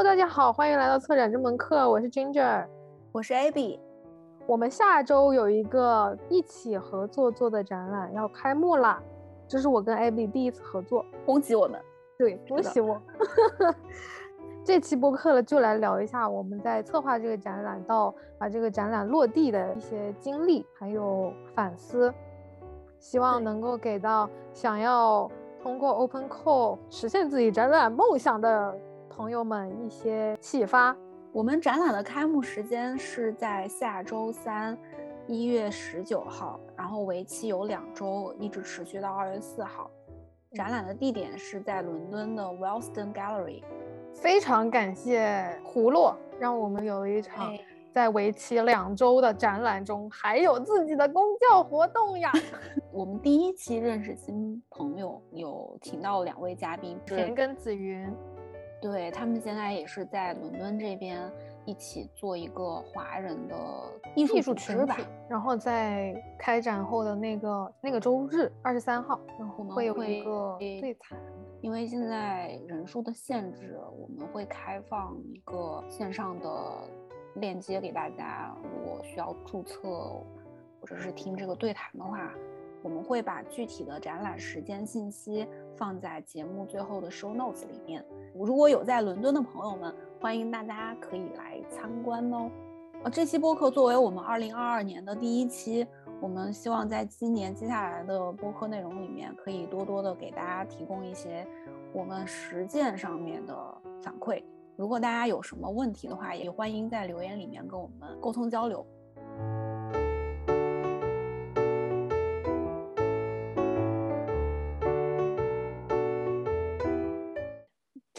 Hello，大家好，欢迎来到策展这门课，我是 Ginger，我是 Abby。我们下周有一个一起合作做的展览要开幕啦，这是我跟 Abby 第一次合作，恭喜我们！对，恭喜我！这期播客了，就来聊一下我们在策划这个展览到把这个展览落地的一些经历，还有反思，希望能够给到想要通过 Open Call 实现自己展览梦想的朋友们一些启发。我们展览的开幕时间是在下周三，一月十九号，然后为期有两周，一直持续到二月四号。展览的地点是在伦敦的 Wellston Gallery。非常感谢胡洛，让我们有一场在为期两周的展览中还有自己的公教活动呀。我们第一期认识新朋友，有请到两位嘉宾，田跟子云。对他们现在也是在伦敦这边一起做一个华人的艺术艺术群吧。然后在开展后的那个那个周日二十三号，然后会有一个对谈。因为现在人数的限制，我们会开放一个线上的链接给大家。如果需要注册或者是听这个对谈的话，我们会把具体的展览时间信息放在节目最后的 show notes 里面。如果有在伦敦的朋友们，欢迎大家可以来参观哦。呃，这期播客作为我们二零二二年的第一期。我们希望在今年接下来的播客内容里面，可以多多的给大家提供一些我们实践上面的反馈。如果大家有什么问题的话，也欢迎在留言里面跟我们沟通交流。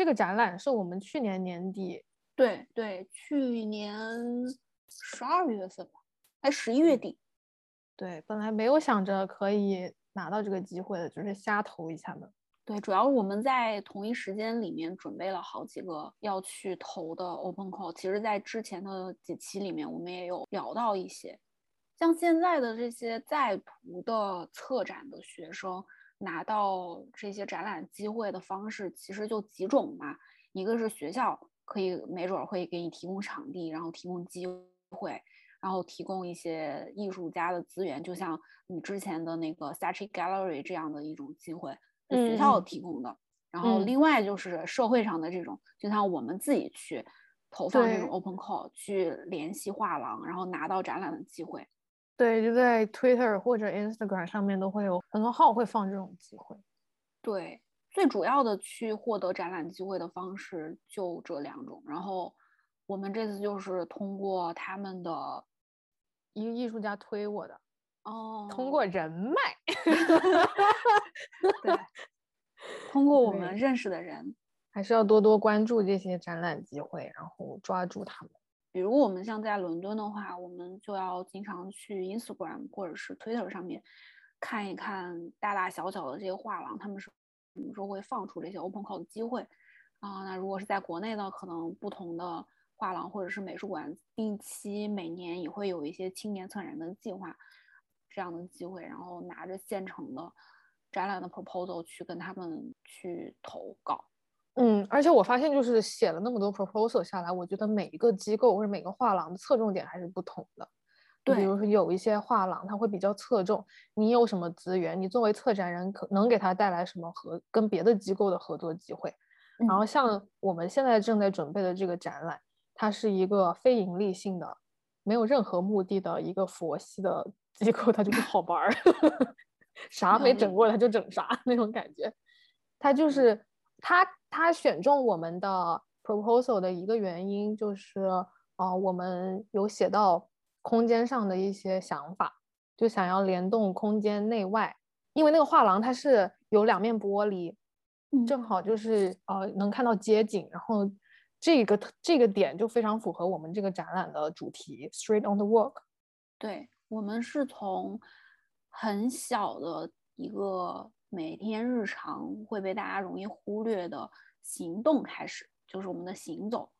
这个展览是我们去年年底，对对，去年十二月份吧，还十一月底。对，本来没有想着可以拿到这个机会的，就是瞎投一下的。对，主要我们在同一时间里面准备了好几个要去投的 open call。其实，在之前的几期里面，我们也有聊到一些，像现在的这些在读的策展的学生拿到这些展览机会的方式，其实就几种嘛。一个是学校可以没准会给你提供场地，然后提供机会。然后提供一些艺术家的资源，就像你之前的那个 Saatchi Gallery 这样的一种机会，学校提供的。然后另外就是社会上的这种，就像我们自己去投放这种 Open Call，去联系画廊，然后拿到展览的机会。对，就在 Twitter 或者 Instagram 上面都会有很多号会放这种机会。对，最主要的去获得展览机会的方式就这两种。然后我们这次就是通过他们的。一个艺术家推我的哦，通过人脉，对，通过我们认识的人，还是要多多关注这些展览机会，然后抓住他们。比如我们像在伦敦的话，我们就要经常去 Instagram 或者是 Twitter 上面看一看大大小小的这些画廊，他们是什么时候会放出这些 Open Call 的机会啊？那如果是在国内呢，可能不同的。画廊或者是美术馆定期每年也会有一些青年策展人的计划这样的机会，然后拿着现成的展览的 proposal 去跟他们去投稿。嗯，而且我发现就是写了那么多 proposal 下来，我觉得每一个机构或者每个画廊的侧重点还是不同的。对，比如说有一些画廊，他会比较侧重你有什么资源，你作为策展人可能给他带来什么合跟别的机构的合作机会。然后像我们现在正在准备的这个展览。它是一个非盈利性的，没有任何目的的一个佛系的机构，它就不好玩儿，啥没整过它就整啥那种感觉。它就是它它选中我们的 proposal 的一个原因就是，呃，我们有写到空间上的一些想法，就想要联动空间内外，因为那个画廊它是有两面玻璃，正好就是呃能看到街景，然后。这个这个点就非常符合我们这个展览的主题，Street on the Walk。对我们是从很小的一个每天日常会被大家容易忽略的行动开始，就是我们的行走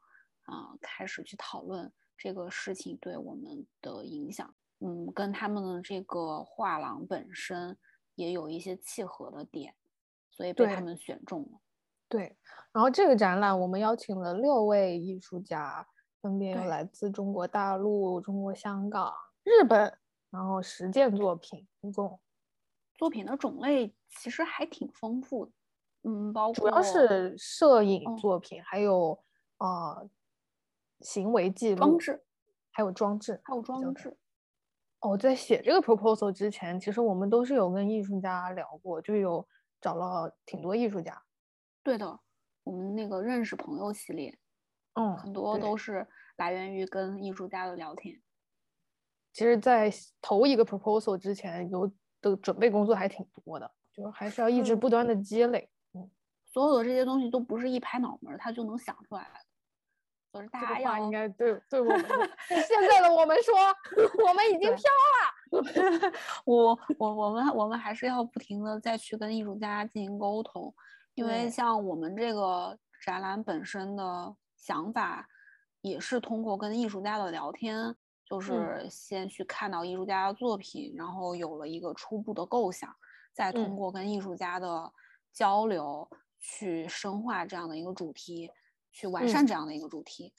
啊，开始去讨论这个事情对我们的影响。嗯，跟他们的这个画廊本身也有一些契合的点，所以被他们选中了。对，然后这个展览我们邀请了六位艺术家，分别有来自中国大陆、中国香港、日本，然后十件作品，一共作品的种类其实还挺丰富的，嗯，包括主要是摄影作品，还有呃行为记录、装置，还有装置，还有装置。哦，在写这个 proposal 之前，其实我们都是有跟艺术家聊过，就有找了挺多艺术家。对的，我们那个认识朋友系列，嗯，很多都是来源于跟艺术家的聊天。其实，在投一个 proposal 之前，有的准备工作还挺多的，就是还是要一直不断的积累。嗯，所有的这些东西都不是一拍脑门他就能想出来的。就是大家要应该对对我们 现在的我们说，我们已经飘了。我我我们我们还是要不停的再去跟艺术家进行沟通，因为像我们这个展览本身的想法，也是通过跟艺术家的聊天，就是先去看到艺术家的作品，然后有了一个初步的构想，再通过跟艺术家的交流去深化这样的一个主题。去完善这样的一个主题，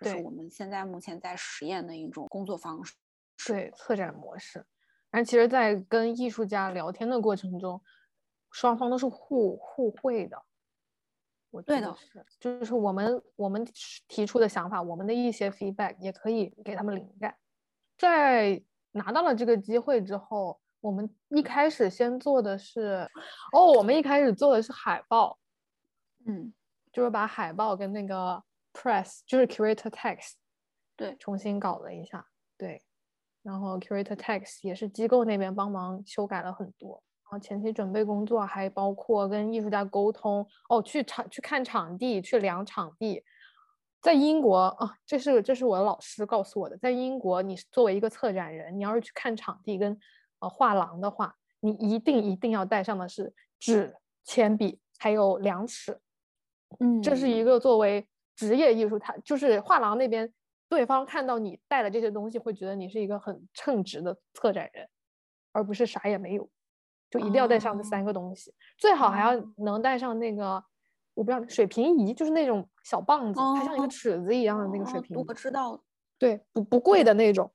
这是我们现在目前在实验的一种工作方式，对策展模式。但其实，在跟艺术家聊天的过程中，双方都是互互惠的。我对的，是就是我们我们提出的想法，我们的一些 feedback 也可以给他们灵感。在拿到了这个机会之后，我们一开始先做的是，哦，我们一开始做的是海报，嗯。就是把海报跟那个 press，就是 curator text，对，重新搞了一下，对，然后 curator text 也是机构那边帮忙修改了很多，然后前期准备工作还包括跟艺术家沟通，哦，去场去看场地，去量场地，在英国啊，这是这是我的老师告诉我的，在英国你作为一个策展人，你要是去看场地跟呃画廊的话，你一定一定要带上的是纸、铅笔还有量尺。嗯，这是一个作为职业艺术，他就是画廊那边，对方看到你带了这些东西，会觉得你是一个很称职的策展人，而不是啥也没有。就一定要带上这三个东西，最好还要能带上那个，我不知道水平仪，就是那种小棒子，它像一个尺子一样的那个水平仪。我知道，对，不不贵的那种，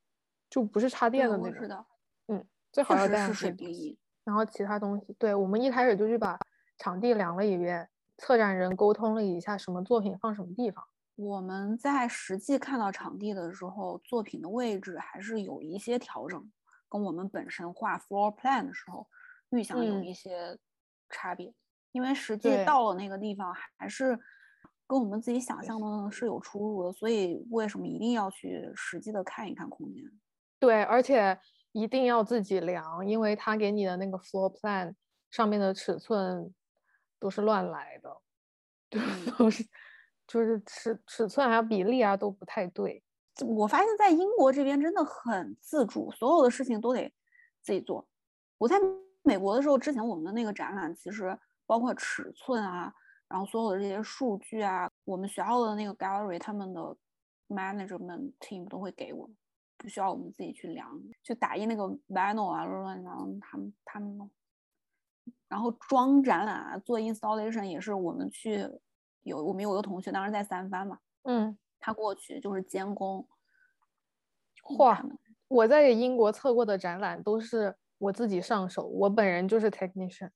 就不是插电的那种。是的，嗯，最好要带上水平仪。然后其他东西，对我们一开始就去把场地量了一遍。策展人沟通了一下，什么作品放什么地方。我们在实际看到场地的时候，作品的位置还是有一些调整，跟我们本身画 floor plan 的时候预想有一些差别。因为实际到了那个地方，还是跟我们自己想象的是有出入的。所以为什么一定要去实际的看一看空间？对，而且一定要自己量，因为他给你的那个 floor plan 上面的尺寸。都是乱来的，都是就是尺尺寸还有比例啊都不太对。我发现在英国这边真的很自主，所有的事情都得自己做。我在美国的时候，之前我们的那个展览其实包括尺寸啊，然后所有的这些数据啊，我们学校的那个 gallery 他们的 management team 都会给我们，不需要我们自己去量，去打印那个 vinyl 啊，乱然后他们他们弄。然后装展览啊，做 installation 也是我们去有我们有个同学当时在三番嘛，嗯，他过去就是监工。嚯，我在英国测过的展览都是我自己上手，我本人就是 technician。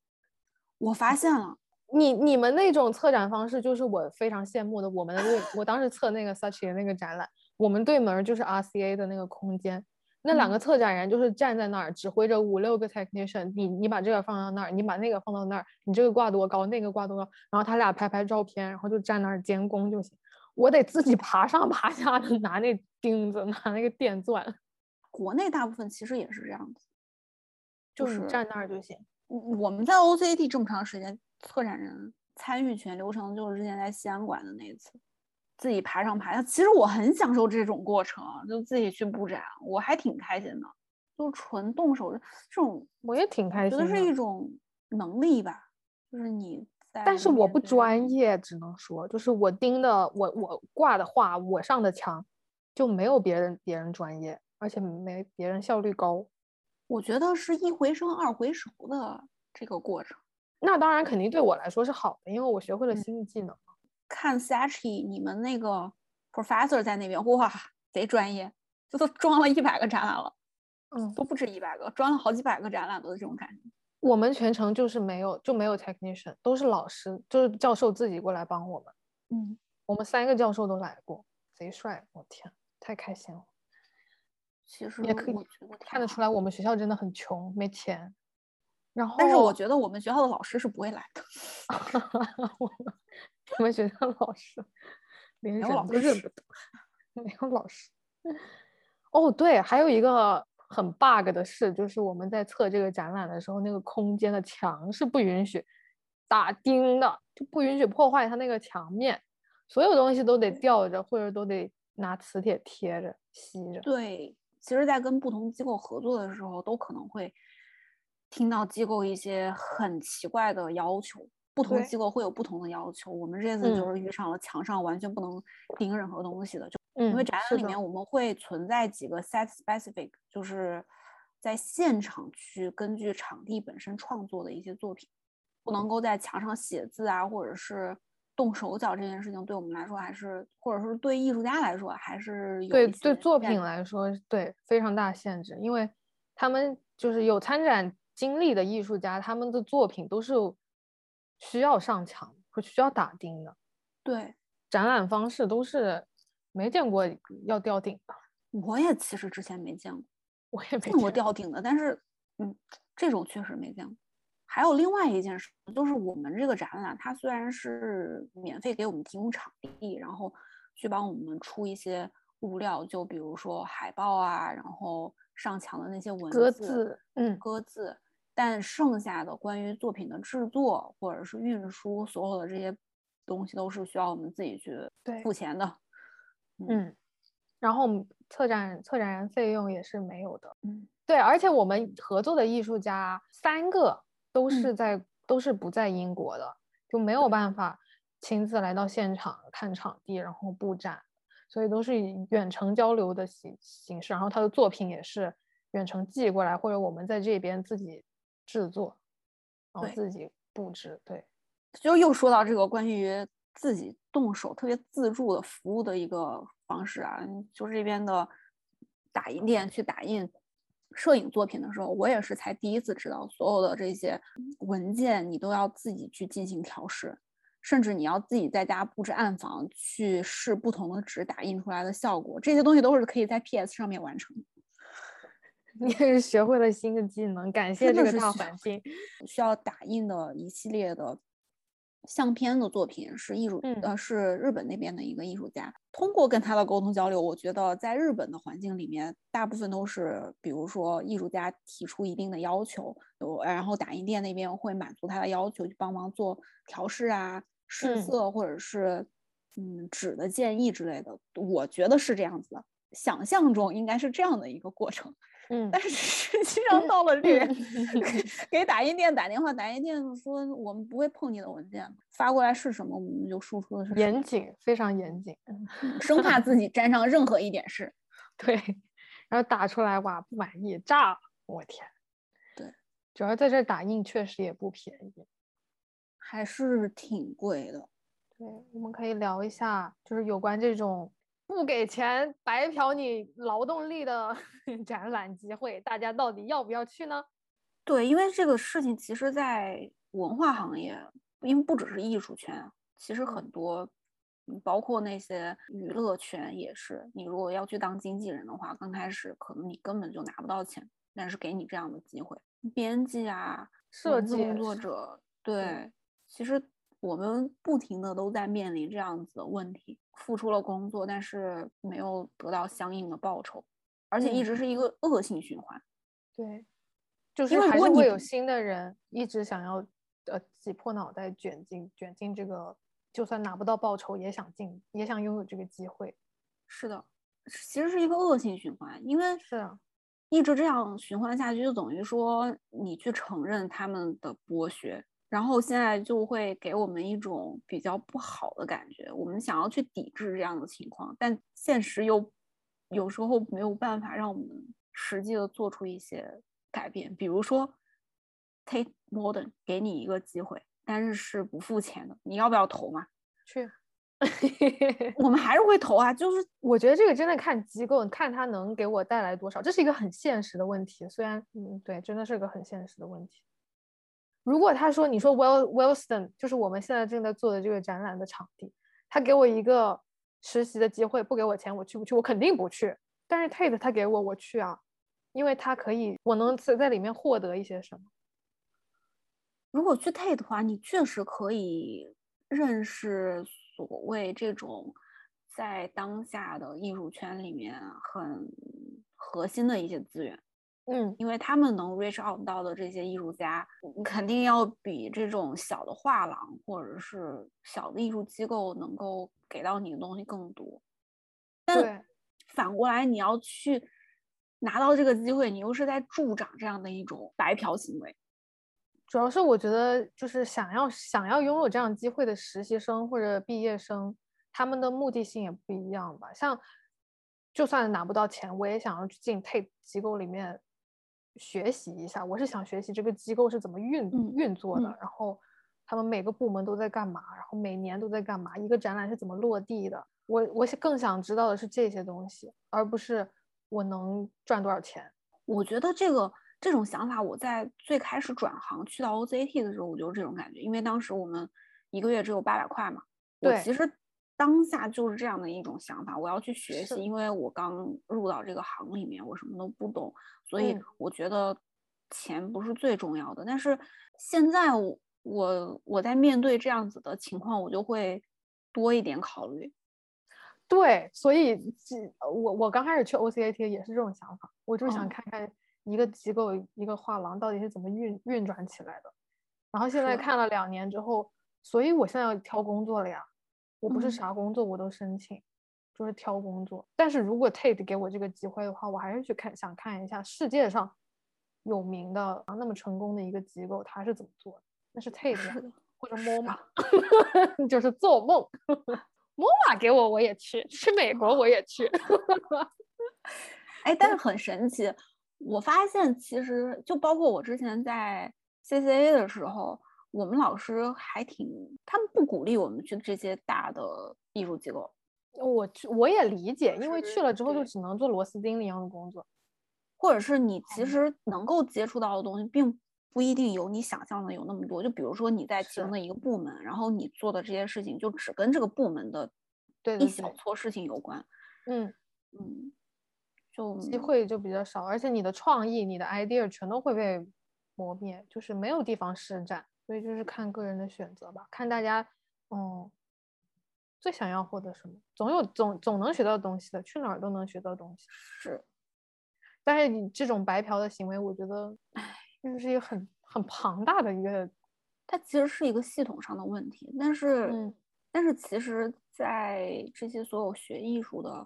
我发现了，你你们那种策展方式就是我非常羡慕的。我们的我当时测那个 Such 的那个展览，我们对门就是 RCA 的那个空间。那两个策展人就是站在那儿，指挥着五六个 technician，你你把这个放到那儿，你把那个放到那儿，你这个挂多高，那个挂多高，然后他俩拍拍照片，然后就站那儿监工就行。我得自己爬上爬下的 拿那钉子，拿那个电钻。国内大部分其实也是这样子，就是站那儿就行。我们在 OCT 这么长时间，策展人参与全流程就是之前在西安馆的那一次。自己爬上爬下，其实我很享受这种过程，就自己去布展，我还挺开心的。就纯动手这种，我也挺开心。觉得是一种能力吧，就是你在。但是我不专业，只能说，就是我盯的，我我挂的画，我上的墙，就没有别人别人专业，而且没别人效率高。我觉得是一回生二回熟的这个过程。那当然肯定对我来说是好的，因为我学会了新的技能。看 Sachi，你们那个 professor 在那边，哇，贼专业，这都装了一百个展览了，嗯，都不止一百个，装了好几百个展览的这种感觉。我们全程就是没有就没有 technician，都是老师，就是教授自己过来帮我们。嗯，我们三个教授都来过，贼帅，我天，太开心了。其实也可以看得出来，我们学校真的很穷，没钱。然后，但是我觉得我们学校的老师是不会来的。我们学校老师连人都认不得，没有老师。哦，对，还有一个很 bug 的事，就是我们在测这个展览的时候，那个空间的墙是不允许打钉的，就不允许破坏它那个墙面，所有东西都得吊着，或者都得拿磁铁贴着吸着。对。其实，在跟不同机构合作的时候，都可能会听到机构一些很奇怪的要求。不同机构会有不同的要求。我们这次就是遇上了墙上完全不能钉任何东西的，就因为展览里面我们会存在几个 set specific，就是在现场去根据场地本身创作的一些作品，不能够在墙上写字啊，或者是。动手脚这件事情对我们来说，还是或者说对艺术家来说，还是对对作品来说，对非常大限制。因为他们就是有参展经历的艺术家，他们的作品都是需要上墙或需要打钉的。对，展览方式都是没见过要吊顶的。我也其实之前没见过，我也没见过吊顶的，但是嗯，这种确实没见过。还有另外一件事，就是我们这个展览，它虽然是免费给我们提供场地，然后去帮我们出一些物料，就比如说海报啊，然后上墙的那些文字，嗯，鸽字，但剩下的关于作品的制作或者是运输，所有的这些东西都是需要我们自己去付钱的。嗯，然后策展策展人费用也是没有的。嗯，对，而且我们合作的艺术家三个。都是在都是不在英国的，就没有办法亲自来到现场看场地，然后布展，所以都是以远程交流的形形式。然后他的作品也是远程寄过来，或者我们在这边自己制作，然后自己布置。对，就又说到这个关于自己动手特别自助的服务的一个方式啊，就是这边的打印店去打印。摄影作品的时候，我也是才第一次知道，所有的这些文件你都要自己去进行调试，甚至你要自己在家布置暗房去试不同的纸打印出来的效果，这些东西都是可以在 PS 上面完成。你也是学会了新的技能，感谢这个大环境。需要打印的一系列的。相片的作品是艺术，呃，是日本那边的一个艺术家。通过跟他的沟通交流，我觉得在日本的环境里面，大部分都是，比如说艺术家提出一定的要求，有，然后打印店那边会满足他的要求，去帮忙做调试啊、试色或者是嗯纸的建议之类的。我觉得是这样子的，想象中应该是这样的一个过程。嗯，但是实际上到了这边，给打印店打电话，打印店说我们不会碰你的文件，发过来是什么我们就输出的是严谨，非常严谨，生怕自己沾上任何一点事。对，然后打出来哇不满意炸了，我天。对，主要在这打印确实也不便宜，还是挺贵的。对，我们可以聊一下，就是有关这种。不给钱白嫖你劳动力的 展览机会，大家到底要不要去呢？对，因为这个事情其实，在文化行业，因为不只是艺术圈，其实很多，包括那些娱乐圈也是。你如果要去当经纪人的话，刚开始可能你根本就拿不到钱，但是给你这样的机会，编辑啊，设计工作者，对，其实。我们不停的都在面临这样子的问题，付出了工作，但是没有得到相应的报酬，而且一直是一个恶性循环。对，就是还是会有新的人一直想要呃挤破脑袋卷进卷进这个，就算拿不到报酬也想进，也想拥有这个机会。是的，其实是一个恶性循环，因为是啊，一直这样循环下去，就等于说你去承认他们的剥削。然后现在就会给我们一种比较不好的感觉，我们想要去抵制这样的情况，但现实又有时候没有办法让我们实际的做出一些改变。比如说，，Take Modern 给你一个机会，但是是不付钱的，你要不要投嘛？去，我们还是会投啊。就是 我觉得这个真的看机构，看它能给我带来多少，这是一个很现实的问题。虽然，嗯，对，真的是个很现实的问题。如果他说，你说 Well Wellston 就是我们现在正在做的这个展览的场地，他给我一个实习的机会，不给我钱，我去不去？我肯定不去。但是 Tate 他给我，我去啊，因为他可以，我能在在里面获得一些什么。如果去 Tate 的话，你确实可以认识所谓这种在当下的艺术圈里面很核心的一些资源。嗯，因为他们能 reach out 到的这些艺术家，肯定要比这种小的画廊或者是小的艺术机构能够给到你的东西更多。但反过来，你要去拿到这个机会，你又是在助长这样的一种白嫖行为。主要是我觉得，就是想要想要拥有这样机会的实习生或者毕业生，他们的目的性也不一样吧。像就算拿不到钱，我也想要去进 TAPE 机构里面。学习一下，我是想学习这个机构是怎么运运作的，然后他们每个部门都在干嘛，然后每年都在干嘛，一个展览是怎么落地的。我我更想知道的是这些东西，而不是我能赚多少钱。我觉得这个这种想法，我在最开始转行去到 OCT 的时候，我就是这种感觉，因为当时我们一个月只有八百块嘛。对，其实。当下就是这样的一种想法，我要去学习，因为我刚入到这个行里面，我什么都不懂，所以我觉得钱不是最重要的。但是现在我我我在面对这样子的情况，我就会多一点考虑。对，所以我我刚开始去 OCAT 也是这种想法，我就是想看看一个机构一个画廊到底是怎么运运转起来的。然后现在看了两年之后，所以我现在要挑工作了呀。我不是啥工作我都申请，就是挑工作。但是如果 Tate 给我这个机会的话，我还是去看，想看一下世界上有名的啊那么成功的一个机构，他是怎么做的。那是 Tate 或者 MoMA，就是做梦。MoMA 给我我也去，去美国我也去。哎，但是很神奇，我发现其实就包括我之前在 CCA 的时候。我们老师还挺，他们不鼓励我们去这些大的艺术机构。我去，我也理解，因为去了之后就只能做螺丝钉一样的工作，或者是你其实能够接触到的东西，并不一定有你想象的有那么多。就比如说你在其中的一个部门，然后你做的这些事情就只跟这个部门的一小撮事情有关。嗯嗯，就机会就比较少，而且你的创意、你的 idea 全都会被磨灭，就是没有地方施展。所以就是看个人的选择吧，看大家，嗯，最想要获得什么，总有总总能学到东西的，去哪儿都能学到东西。是，但是你这种白嫖的行为，我觉得，唉，就是一个很很庞大的一个，它其实是一个系统上的问题。但是，嗯，但是其实，在这些所有学艺术的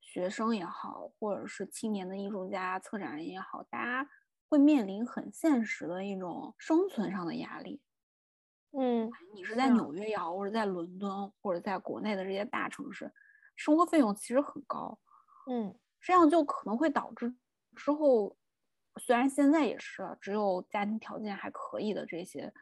学生也好，或者是青年的艺术家、策展人也好，大家。会面临很现实的一种生存上的压力。嗯，你是在纽约也好，或者在伦敦，或者在国内的这些大城市，生活费用其实很高。嗯，这样就可能会导致之后，虽然现在也是只有家庭条件还可以的这些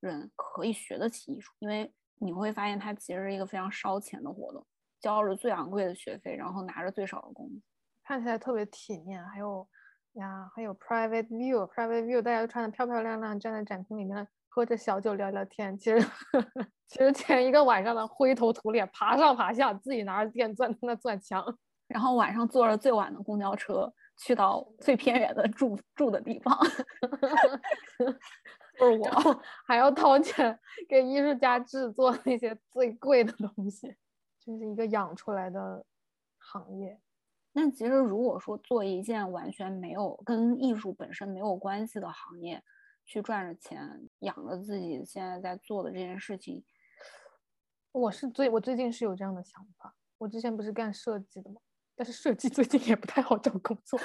人可以学得起艺术，因为你会发现它其实是一个非常烧钱的活动，交着最昂贵的学费，然后拿着最少的工资，看起来特别体面，还有。呀，还有 private view，private view，大家都穿的漂漂亮亮，站在展厅里面喝着小酒聊聊天。其实，其实前一个晚上的灰头土脸，爬上爬下，自己拿着电钻在那钻墙，然后晚上坐着最晚的公交车去到最偏远的住住的地方。不是我，还要掏钱给艺术家制作那些最贵的东西，就是一个养出来的行业。那其实，如果说做一件完全没有跟艺术本身没有关系的行业，去赚着钱养着自己现在在做的这件事情，我是最我最近是有这样的想法。我之前不是干设计的吗？但是设计 最近也不太好找工作。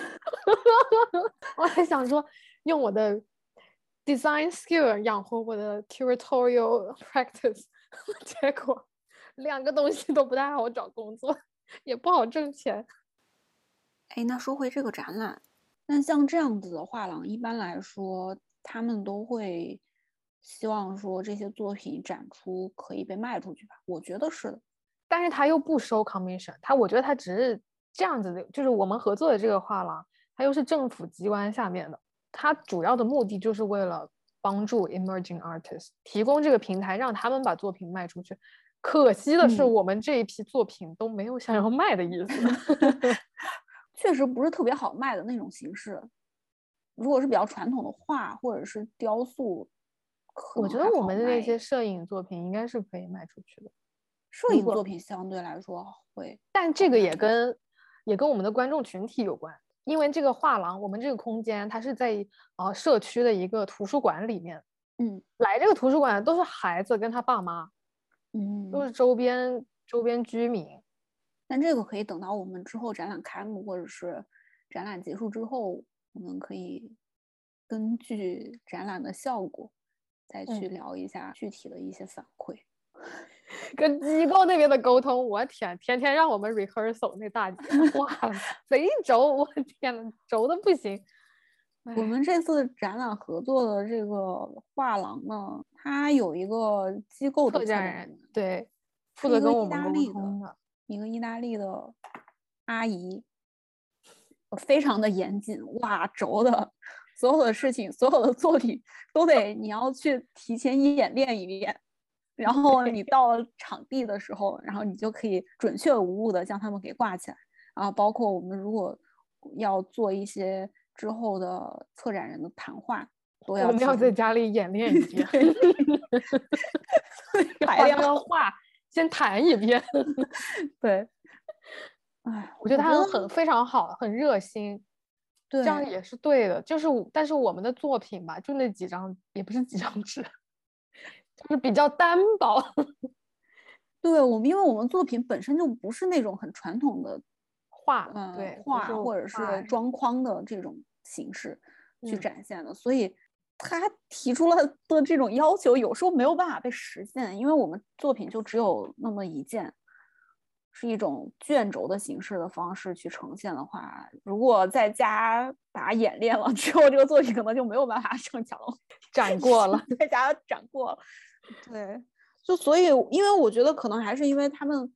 我还想说用我的 design skill 养活我的 curatorial practice，结果两个东西都不太好找工作，也不好挣钱。哎，那说回这个展览，那像这样子的画廊，一般来说，他们都会希望说这些作品展出可以被卖出去吧？我觉得是的，但是他又不收 commission，他我觉得他只是这样子的，就是我们合作的这个画廊，它又是政府机关下面的，他主要的目的就是为了帮助 emerging artists 提供这个平台，让他们把作品卖出去。可惜的是，我们这一批作品都没有想要卖的意思，确实不是特别好卖的那种形式。如果是比较传统的画或者是雕塑，我觉得我们的那些摄影作品应该是可以卖出去的。摄影作品相对来说会，但这个也跟也跟我们的观众群体有关，因为这个画廊，我们这个空间它是在呃社区的一个图书馆里面，嗯，来这个图书馆都是孩子跟他爸妈。嗯，都是周边周边居民，但这个可以等到我们之后展览开幕或者是展览结束之后，我们可以根据展览的效果再去聊一下具体的一些反馈，跟机构那边的沟通。我天，天天让我们 rehearsal 那大姐，哇，贼轴！我天呐，轴的不行。我们这次展览合作的这个画廊呢，它有一个机构的策展人，对，负责跟我们沟通的，一个意大利的阿姨，非常的严谨，哇，轴的，所有的事情，所有的作品都得你要去提前演练一遍，然后你 到了场地的时候，然后你就可以准确无误的将它们给挂起来，然后包括我们如果要做一些。之后的策展人的谈话都要，我们要在家里演练一 遍，排练画先谈一遍。对，哎，我觉得他很非常好，很热心，对这样也是对的。就是，但是我们的作品吧，就那几张，也不是几张纸，就是比较单薄。对我们，因为我们作品本身就不是那种很传统的。画，嗯，对，画或者是装框的这种形式去展现的，所以他提出了的这种要求，有时候没有办法被实现，因为我们作品就只有那么一件，是一种卷轴的形式的方式去呈现的话，如果在家把它演练了之后，这个作品可能就没有办法 上墙展过了，在家展过了。对，就所以，因为我觉得可能还是因为他们。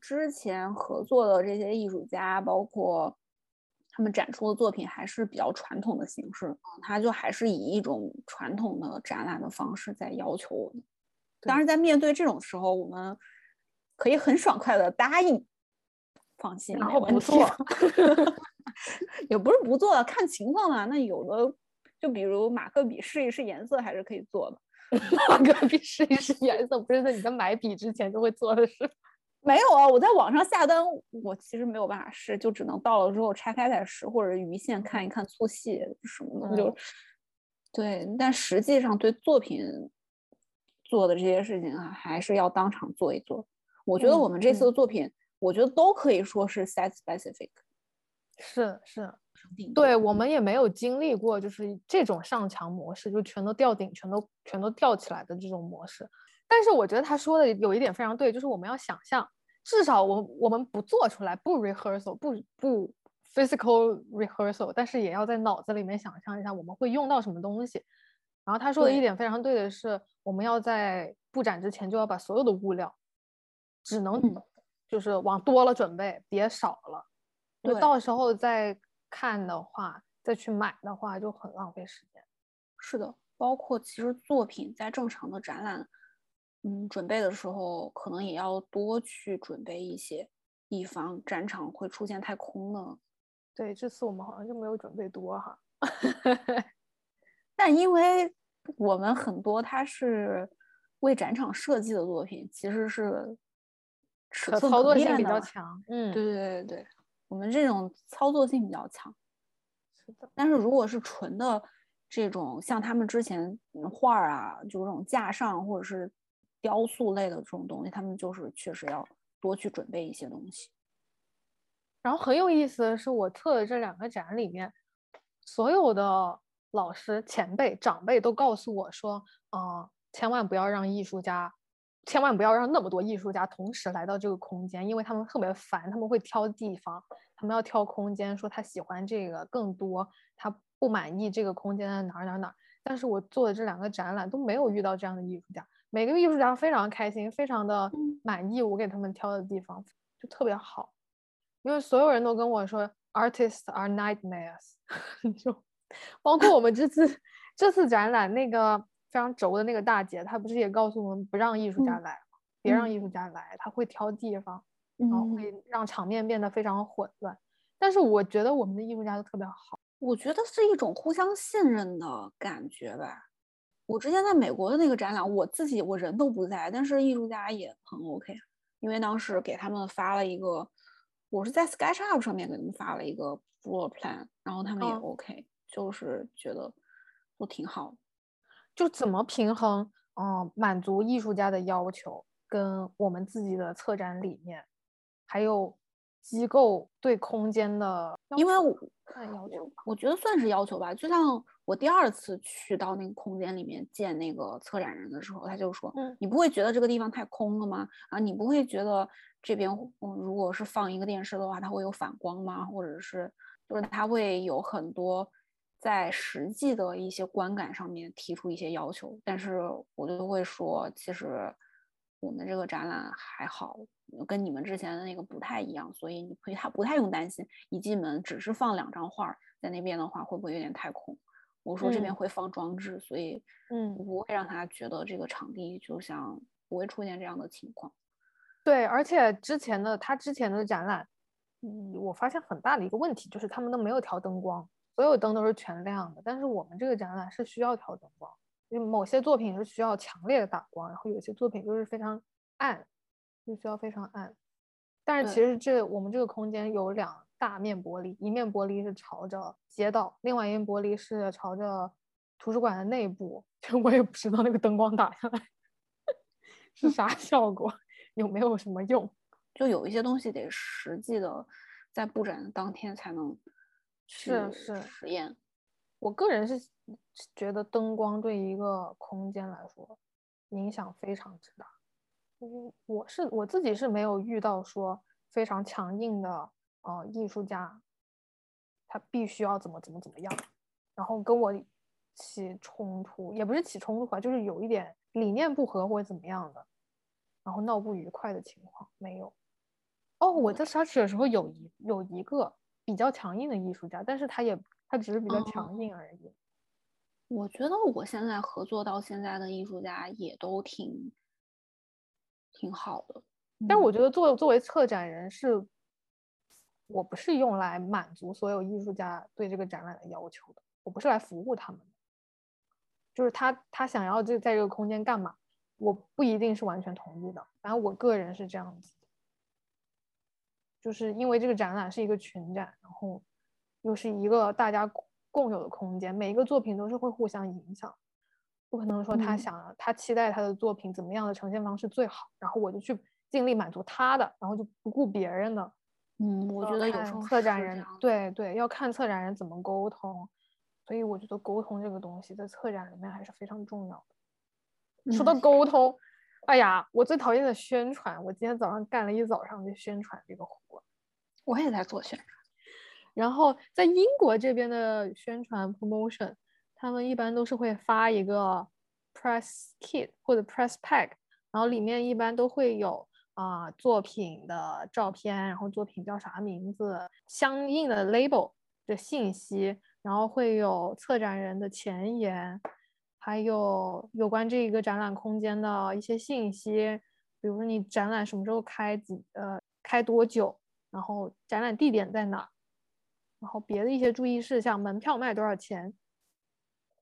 之前合作的这些艺术家，包括他们展出的作品，还是比较传统的形式，他就还是以一种传统的展览的方式在要求我们。当然，在面对这种时候，我们可以很爽快的答应，放心，然后不做，也不是不做，看情况了。那有的，就比如马克笔试一试颜色，还是可以做的。马克笔试一试颜色，不是在你在买笔之前就会做的事。没有啊，我在网上下单，我其实没有办法试，就只能到了之后拆开再试，或者鱼线看一看粗细什么的，就对。但实际上对作品做的这些事情啊，还是要当场做一做。我觉得我们这次的作品，我觉得都可以说是 set specific，是是，对我们也没有经历过就是这种上墙模式，就全都吊顶，全都全都吊起来的这种模式。但是我觉得他说的有一点非常对，就是我们要想象，至少我我们不做出来，不 rehearsal，不不 physical rehearsal，但是也要在脑子里面想象一下我们会用到什么东西。然后他说的一点非常对的是，我们要在布展之前就要把所有的物料，只能就是往多了准备，别少了。就，到时候再看的话，再去买的话就很浪费时间。是的，包括其实作品在正常的展览。嗯，准备的时候可能也要多去准备一些，以防展场会出现太空了。对，这次我们好像就没有准备多哈。但因为我们很多它是为展场设计的作品，其实是可操作性比较强。嗯，对对对对，我们这种操作性比较强。是的。但是如果是纯的这种，像他们之前画啊，就这种架上或者是。雕塑类的这种东西，他们就是确实要多去准备一些东西。然后很有意思的是，我测的这两个展里面，所有的老师、前辈、长辈都告诉我说：“啊，千万不要让艺术家，千万不要让那么多艺术家同时来到这个空间，因为他们特别烦，他们会挑地方，他们要挑空间，说他喜欢这个更多，他不满意这个空间的哪儿哪儿哪儿。”但是我做的这两个展览都没有遇到这样的艺术家，每个艺术家非常开心，非常的满意我给他们挑的地方，就特别好。因为所有人都跟我说，artists are nightmares，就包括我们这次这次展览那个非常轴的那个大姐，她不是也告诉我们不让艺术家来吗？别让艺术家来，他会挑地方，然后会让场面变得非常混乱。但是我觉得我们的艺术家都特别好。我觉得是一种互相信任的感觉吧。我之前在美国的那个展览，我自己我人都不在，但是艺术家也很 OK，因为当时给他们发了一个，我是在 SketchUp 上面给他们发了一个 floor plan，然后他们也 OK，就是觉得都挺好。就怎么平衡，嗯，满足艺术家的要求，跟我们自己的策展理念，还有。机构对空间的，因为我看要求，我觉得算是要求吧。就像我第二次去到那个空间里面见那个策展人的时候，他就说：“嗯，你不会觉得这个地方太空了吗？啊，你不会觉得这边嗯，如果是放一个电视的话，它会有反光吗？或者是就是它会有很多在实际的一些观感上面提出一些要求。但是我就会说，其实我们这个展览还好。”跟你们之前的那个不太一样，所以你可以他不太用担心，一进门只是放两张画，在那边的话会不会有点太空？我说这边会放装置，所以嗯，不会让他觉得这个场地就像不会出现这样的情况。对，而且之前的他之前的展览，嗯，我发现很大的一个问题就是他们都没有调灯光，所有灯都是全亮的。但是我们这个展览是需要调灯光，因为某些作品是需要强烈的打光，然后有些作品就是非常暗。就需要非常暗，但是其实这我们这个空间有两大面玻璃，一面玻璃是朝着街道，另外一面玻璃是朝着图书馆的内部。就 我也不知道那个灯光打下来 是啥 效果，有没有什么用？就有一些东西得实际的在布展当天才能是是实验。我个人是觉得灯光对一个空间来说影响非常之大。我是我自己是没有遇到说非常强硬的呃艺术家，他必须要怎么怎么怎么样，然后跟我起冲突，也不是起冲突吧，就是有一点理念不合或者怎么样的，然后闹不愉快的情况没有。哦，我在沙池的时候有一有一个比较强硬的艺术家，但是他也他只是比较强硬而已。我觉得我现在合作到现在的艺术家也都挺。挺好的，但我觉得作作为策展人是，我不是用来满足所有艺术家对这个展览的要求的，我不是来服务他们的，就是他他想要这在这个空间干嘛，我不一定是完全同意的。反正我个人是这样子，就是因为这个展览是一个群展，然后又是一个大家共有的空间，每一个作品都是会互相影响。不可能说他想他期待他的作品怎么样的呈现方式最好，然后我就去尽力满足他的，然后就不顾别人的。嗯，我觉得有时候策展人对对要看策展人怎么沟通，所以我觉得沟通这个东西在策展里面还是非常重要的。说到沟通，哎呀，我最讨厌的宣传，我今天早上干了一早上的宣传这个活，我也在做宣传。然后在英国这边的宣传 promotion。他们一般都是会发一个 press kit 或者 press pack，然后里面一般都会有啊作品的照片，然后作品叫啥名字，相应的 label 的信息，然后会有策展人的前言，还有有关这一个展览空间的一些信息，比如说你展览什么时候开，几呃开多久，然后展览地点在哪，然后别的一些注意事项，门票卖多少钱。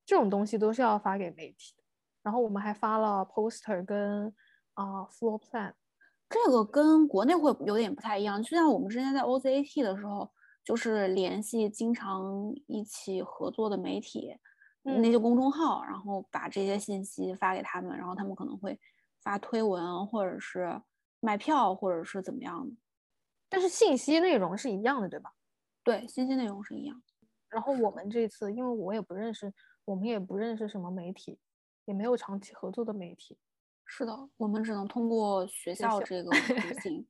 这种东西都是要发给媒体的，然后我们还发了 poster 跟啊 floor plan，这个跟国内会有点不太一样。就像我们之前在 OZAT 的时候，就是联系经常一起合作的媒体，那些公众号，然后把这些信息发给他们，然后他们可能会发推文，或者是卖票，或者是怎么样的。但是信息内容是一样的，对吧？对，信息内容是一样。然后我们这次，因为我也不认识。我们也不认识什么媒体，也没有长期合作的媒体。是的，我们只能通过学校这个途 径，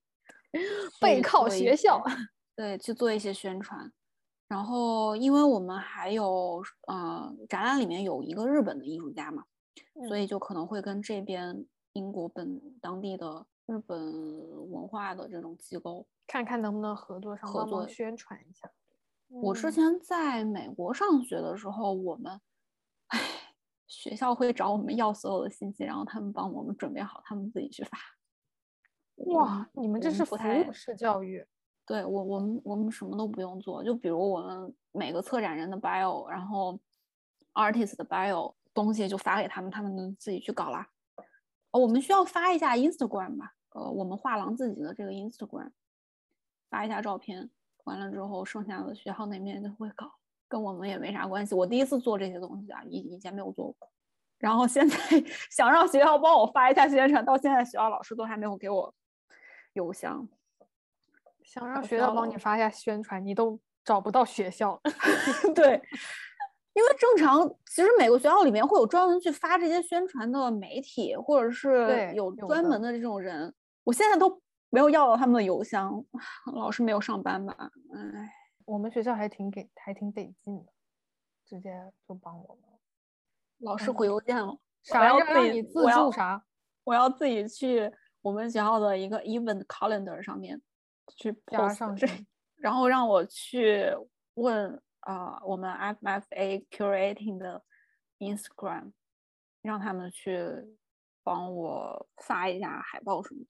背靠学校，对，去做一些宣传。然后，因为我们还有呃展览里面有一个日本的艺术家嘛，所以就可能会跟这边英国本当地的日本文化的这种机构看看能不能合作上合作宣传一下。我之前在美国上学的时候，我们唉，学校会找我们要所有的信息，然后他们帮我们准备好，他们自己去发。哇，你们这是服务式教育。对我，我们我们什么都不用做，就比如我们每个策展人的 bio，然后 artist 的 bio 东西就发给他们，他们能自己去搞啦。哦，我们需要发一下 Instagram 吧？呃，我们画廊自己的这个 Instagram，发一下照片，完了之后剩下的学校那边就会搞，跟我们也没啥关系。我第一次做这些东西啊，以以前没有做过，然后现在 想让学校帮我发一下宣传，到现在学校老师都还没有给我邮箱。想让学校帮你发一下宣传，你都找不到学校。对，因为正常，其实每个学校里面会有专门去发这些宣传的媒体，或者是有专门的这种人。我现在都没有要到他们的邮箱，老师没有上班吧？哎，我们学校还挺给，还挺得劲的，直接就帮我们。老师回邮件了，啥要让你自助啥？我要自己去我们学校的一个 event calendar 上面。去加上这，然后让我去问啊，我们 FFA curating 的 Instagram，让他们去帮我发一下海报什么的。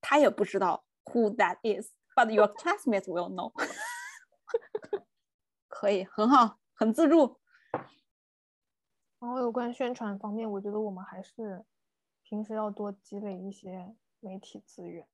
他也不知道 who that is，but your classmates will know。可以，很好，很自助。然后有关宣传方面，我觉得我们还是平时要多积累一些媒体资源。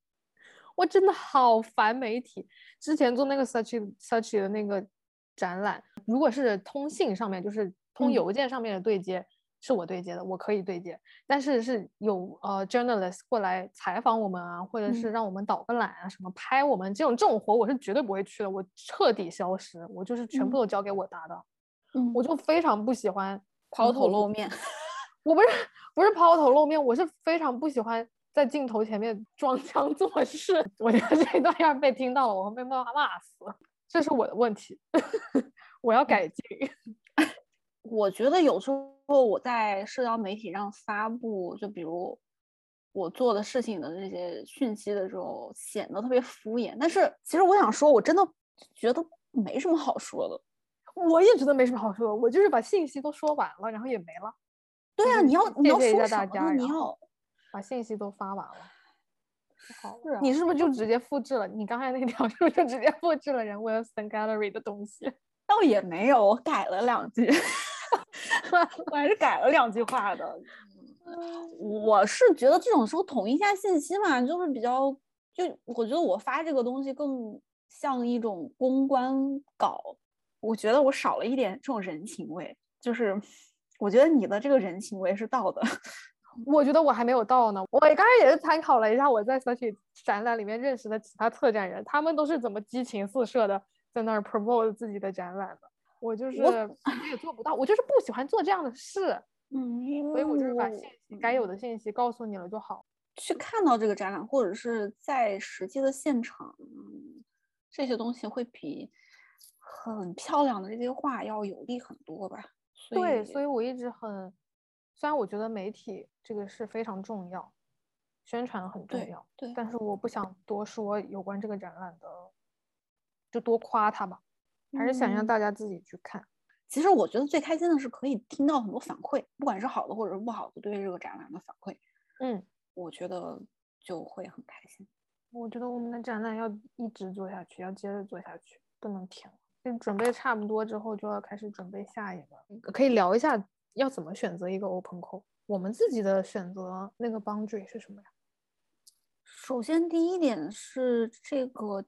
我真的好烦媒体。之前做那个 search search 的那个展览，如果是通信上面，就是通邮件上面的对接，是我对接的，我可以对接。但是是有呃 journalist 过来采访我们啊，或者是让我们导个览啊，什么拍我们这种这种活，我是绝对不会去的，我彻底消失，我就是全部都交给我搭档。嗯，我就非常不喜欢抛头露面。我不是不是抛头露面，我是非常不喜欢。在镜头前面装腔作势，我觉得这一段要是被听到了，我会被骂骂死。这是我的问题，我要改进。我觉得有时候我在社交媒体上发布，就比如我做的事情的这些讯息的时候，显得特别敷衍。但是其实我想说，我真的觉得没什么好说的。我也觉得没什么好说的，我就是把信息都说完了，然后也没了。对啊，你要你要说大家，你要。把信息都发完了，好，你是不是就直接复制了？你刚才那条是不是就直接复制了人 Wilson Gallery 的东西？倒也没有，我改了两句，我还是改了两句话的。我是觉得这种时候统一一下信息嘛，就是比较，就我觉得我发这个东西更像一种公关稿，我觉得我少了一点这种人情味，就是我觉得你的这个人情味是到的。我觉得我还没有到呢。我刚才也是参考了一下我在 Search 展览里面认识的其他策展人，他们都是怎么激情四射的在那儿 promote 自己的展览的。我就是我也做不到，我就是不喜欢做这样的事。嗯，所以我就是把信息该有的信息告诉你了就好。去看到这个展览，或者是在实际的现场，这些东西会比很漂亮的这些画要有力很多吧？对，所以我一直很。虽然我觉得媒体这个是非常重要，宣传很重要，对，但是我不想多说有关这个展览的，就多夸它吧，还是想让大家自己去看。其实我觉得最开心的是可以听到很多反馈，不管是好的或者是不好的，对于这个展览的反馈，嗯，我觉得就会很开心。我觉得我们的展览要一直做下去，要接着做下去，不能停。就准备差不多之后，就要开始准备下一个，可以聊一下。要怎么选择一个 open call？我们自己的选择那个 boundary 是什么呀？首先，第一点是这个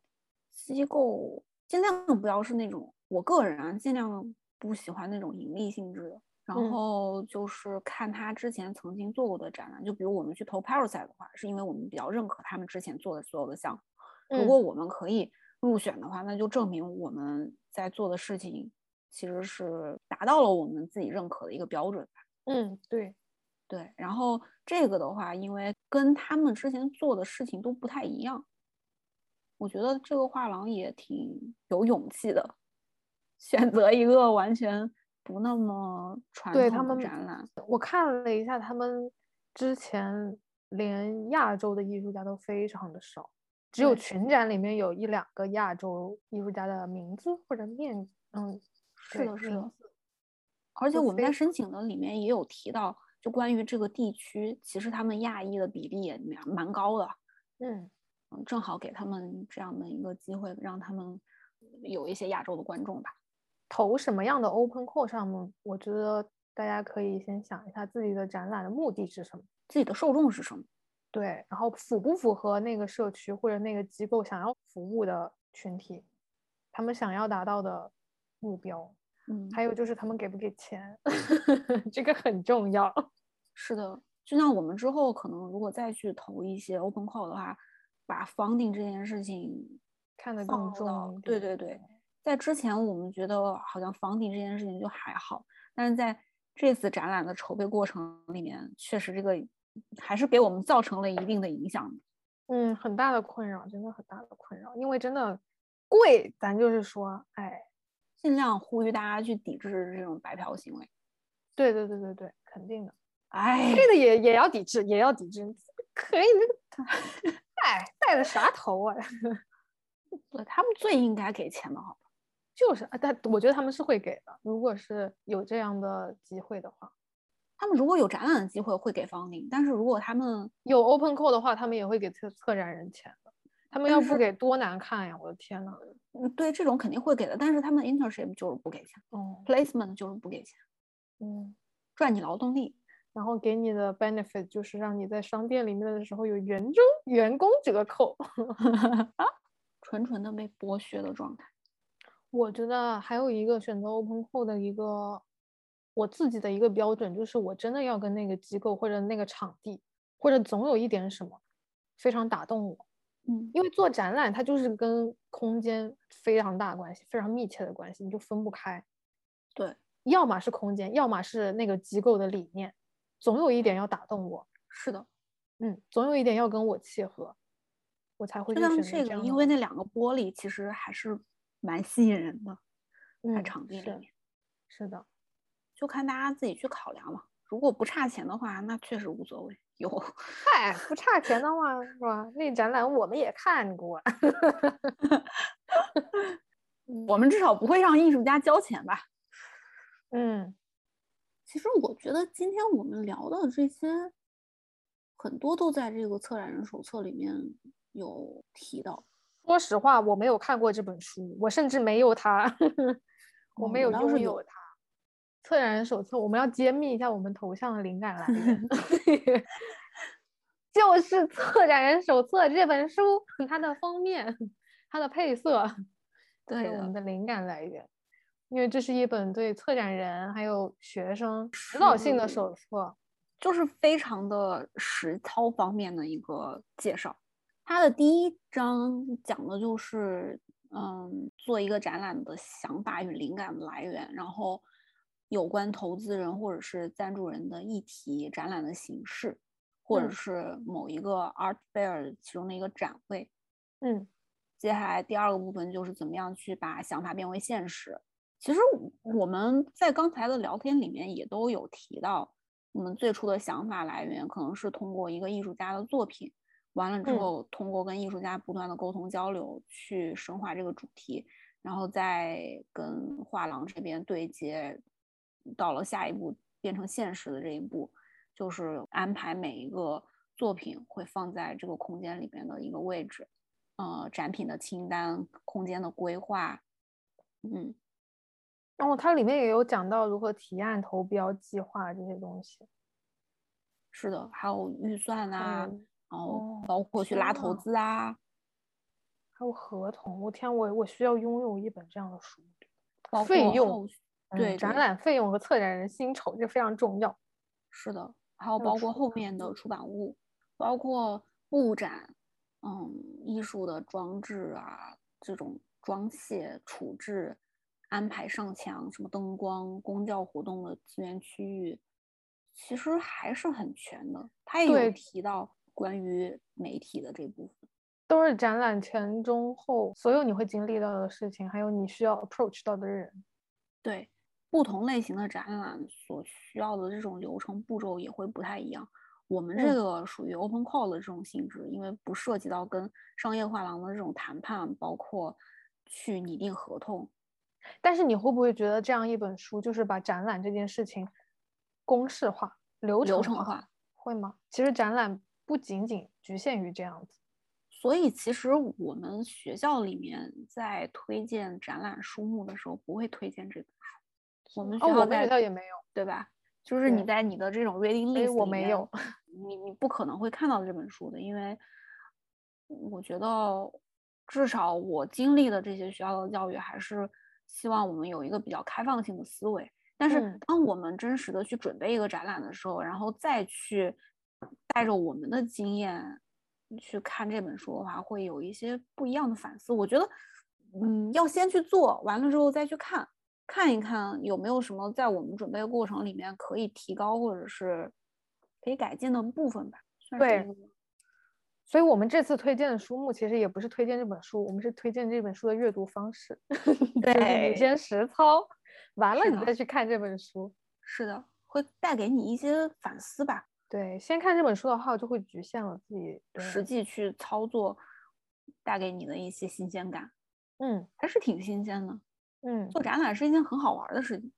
机构尽量不要是那种，我个人啊尽量不喜欢那种盈利性质的。然后就是看他之前曾经做过的展览，就比如我们去投 Parasite 的话，是因为我们比较认可他们之前做的所有的项目。如果我们可以入选的话，那就证明我们在做的事情。其实是达到了我们自己认可的一个标准吧。嗯，对，对。然后这个的话，因为跟他们之前做的事情都不太一样，我觉得这个画廊也挺有勇气的，选择一个完全不那么传统的展览。我看了一下，他们之前连亚洲的艺术家都非常的少，只有群展里面有一两个亚洲艺术家的名字或者面，嗯，是的，是的。而且我们在申请的里面也有提到，就关于这个地区，其实他们亚裔的比例也蛮蛮高的。嗯。嗯，正好给他们这样的一个机会，让他们有一些亚洲的观众吧。投什么样的 open call 项目？我觉得大家可以先想一下自己的展览的目的是什么，自己的受众是什么。对，然后符不符合那个社区或者那个机构想要服务的群体，他们想要达到的目标。嗯，还有就是他们给不给钱，这个很重要。是的，就像我们之后可能如果再去投一些 open call 的话。把房顶这件事情看得更重，对对对，在之前我们觉得好像房顶这件事情就还好，但是在这次展览的筹备过程里面，确实这个还是给我们造成了一定的影响。嗯，很大的困扰，真的很大的困扰，因为真的贵，咱就是说，哎，尽量呼吁大家去抵制这种白嫖行为。对对对对对，肯定的。哎，这个也也要抵制，也要抵制，可以这个。带带的啥头啊？对 他们最应该给钱的，好吧？就是啊，但我觉得他们是会给的。如果是有这样的机会的话，他们如果有展览的机会会给方宁，但是如果他们有 open call 的话，他们也会给策策展人钱的。他们要不给多难看呀！我的天呐。嗯，对，这种肯定会给的，但是他们 internship 就是不给钱，哦，placement 就是不给钱，嗯，赚你劳动力。然后给你的 benefit 就是让你在商店里面的时候有员工员工折扣，纯纯的被剥削的状态。我觉得还有一个选择 open call 的一个我自己的一个标准，就是我真的要跟那个机构或者那个场地或者总有一点什么非常打动我。嗯，因为做展览它就是跟空间非常大关系，非常密切的关系，你就分不开。对，要么是空间，要么是那个机构的理念。总有一点要打动我，是的，嗯，总有一点要跟我契合，我才会就像这个，因为那两个玻璃其实还是蛮吸引人的，在场地里面，是的，就看大家自己去考量了。如果不差钱的话，那确实无所谓。有，嗨，不差钱的话是吧？那展览我们也看过，我们至少不会让艺术家交钱吧？嗯。其实我觉得今天我们聊的这些，很多都在这个策展人手册里面有提到。说实话，我没有看过这本书，我甚至没有它，我没有拥有它。策展人手册，我们要揭秘一下我们头像的灵感来源，就是《策展人手册》这本书，它的封面，它的配色，对我们的灵感来源。因为这是一本对策展人还有学生指导性的手册，就是非常的实操方面的一个介绍。它的第一章讲的就是，嗯，做一个展览的想法与灵感来源，然后有关投资人或者是赞助人的议题、展览的形式，或者是某一个 art fair 其中的一个展位。嗯，接下来第二个部分就是怎么样去把想法变为现实。其实我们在刚才的聊天里面也都有提到，我们最初的想法来源可能是通过一个艺术家的作品，完了之后通过跟艺术家不断的沟通交流，去深化这个主题，然后再跟画廊这边对接，到了下一步变成现实的这一步，就是安排每一个作品会放在这个空间里面的一个位置，呃，展品的清单、空间的规划，嗯。然后它里面也有讲到如何提案、投标、计划这些东西。是的，还有预算啊，然后包括去拉投资啊，还有合同。我天，我我需要拥有一本这样的书。费用，对展览费用和策展人薪酬这非常重要。是的，还有包括后面的出版物，包括布展，嗯，艺术的装置啊，这种装卸处置。安排上墙，什么灯光、公教活动的资源区域，其实还是很全的。他也有提到关于媒体的这部分。都是展览前、中、后所有你会经历到的事情，还有你需要 approach 到的人。对，不同类型的展览所需要的这种流程步骤也会不太一样。我们这个属于 open call 的这种性质，因为不涉及到跟商业画廊的这种谈判，包括去拟定合同。但是你会不会觉得这样一本书就是把展览这件事情公式化、流程化？会吗？其实展览不仅仅局限于这样子。所以其实我们学校里面在推荐展览书目的时候，不会推荐这本书。我们学校学校也没有，对吧？就是你在你的这种 reading list 我没有，你你不可能会看到这本书的，因为我觉得至少我经历的这些学校的教育还是。希望我们有一个比较开放性的思维，但是当我们真实的去准备一个展览的时候，然后再去带着我们的经验去看这本书的话，会有一些不一样的反思。我觉得，嗯，要先去做完了之后再去看，看一看有没有什么在我们准备的过程里面可以提高或者是可以改进的部分吧。对。所以，我们这次推荐的书目其实也不是推荐这本书，我们是推荐这本书的阅读方式。对，你先实操，完了你再去看这本书。是的，会带给你一些反思吧。对，先看这本书的话，就会局限了自己实际去操作带给你的一些新鲜感。嗯，还是挺新鲜的。嗯，做展览是一件很好玩的事情，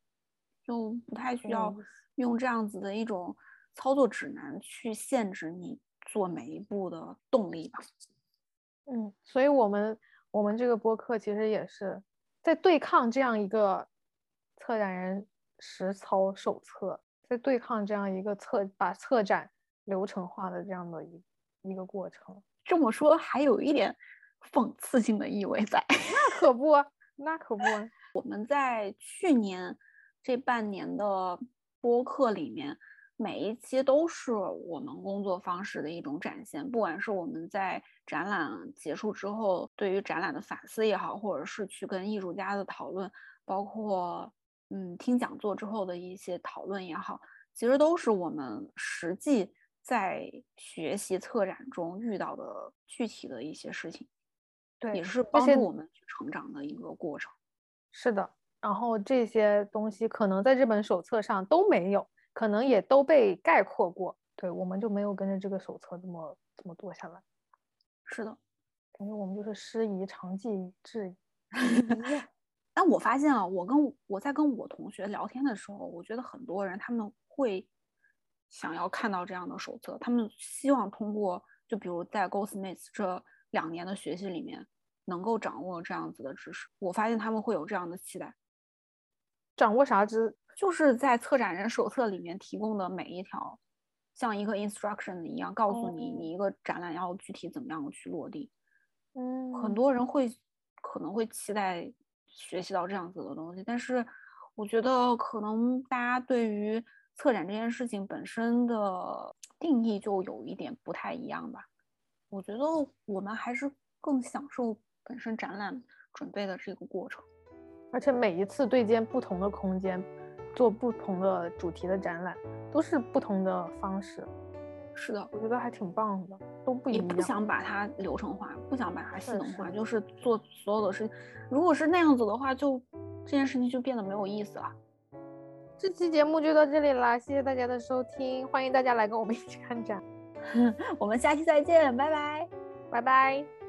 就不太需要用这样子的一种操作指南去限制你。做每一步的动力吧。嗯，所以我们我们这个播客其实也是在对抗这样一个策展人实操手册，在对抗这样一个策把策展流程化的这样的一一个过程。这么说还有一点讽刺性的意味在。那可不，那可不。我们在去年这半年的播客里面。每一期都是我们工作方式的一种展现，不管是我们在展览结束之后对于展览的反思也好，或者是去跟艺术家的讨论，包括嗯听讲座之后的一些讨论也好，其实都是我们实际在学习策展中遇到的具体的一些事情，对，也是帮助我们去成长的一个过程。是的，然后这些东西可能在这本手册上都没有。可能也都被概括过，对我们就没有跟着这个手册这么这么做下来。是的，感觉我们就是师夷长技质疑。但我发现啊，我跟我在跟我同学聊天的时候，我觉得很多人他们会想要看到这样的手册，他们希望通过就比如在 Goldsmiths 这两年的学习里面，能够掌握这样子的知识。我发现他们会有这样的期待。掌握啥知？就是在策展人手册里面提供的每一条，像一个 instruction 一样，告诉你你一个展览要具体怎么样去落地。嗯，很多人会可能会期待学习到这样子的东西，但是我觉得可能大家对于策展这件事情本身的定义就有一点不太一样吧。我觉得我们还是更享受本身展览准备的这个过程。而且每一次对接不同的空间，做不同的主题的展览，都是不同的方式。是的，我觉得还挺棒的，都不一样。也不想把它流程化，不想把它系统化，就是做所有的事情。如果是那样子的话，就这件事情就变得没有意思了。这期节目就到这里啦，谢谢大家的收听，欢迎大家来跟我们一起看展。我们下期再见，拜拜，拜拜。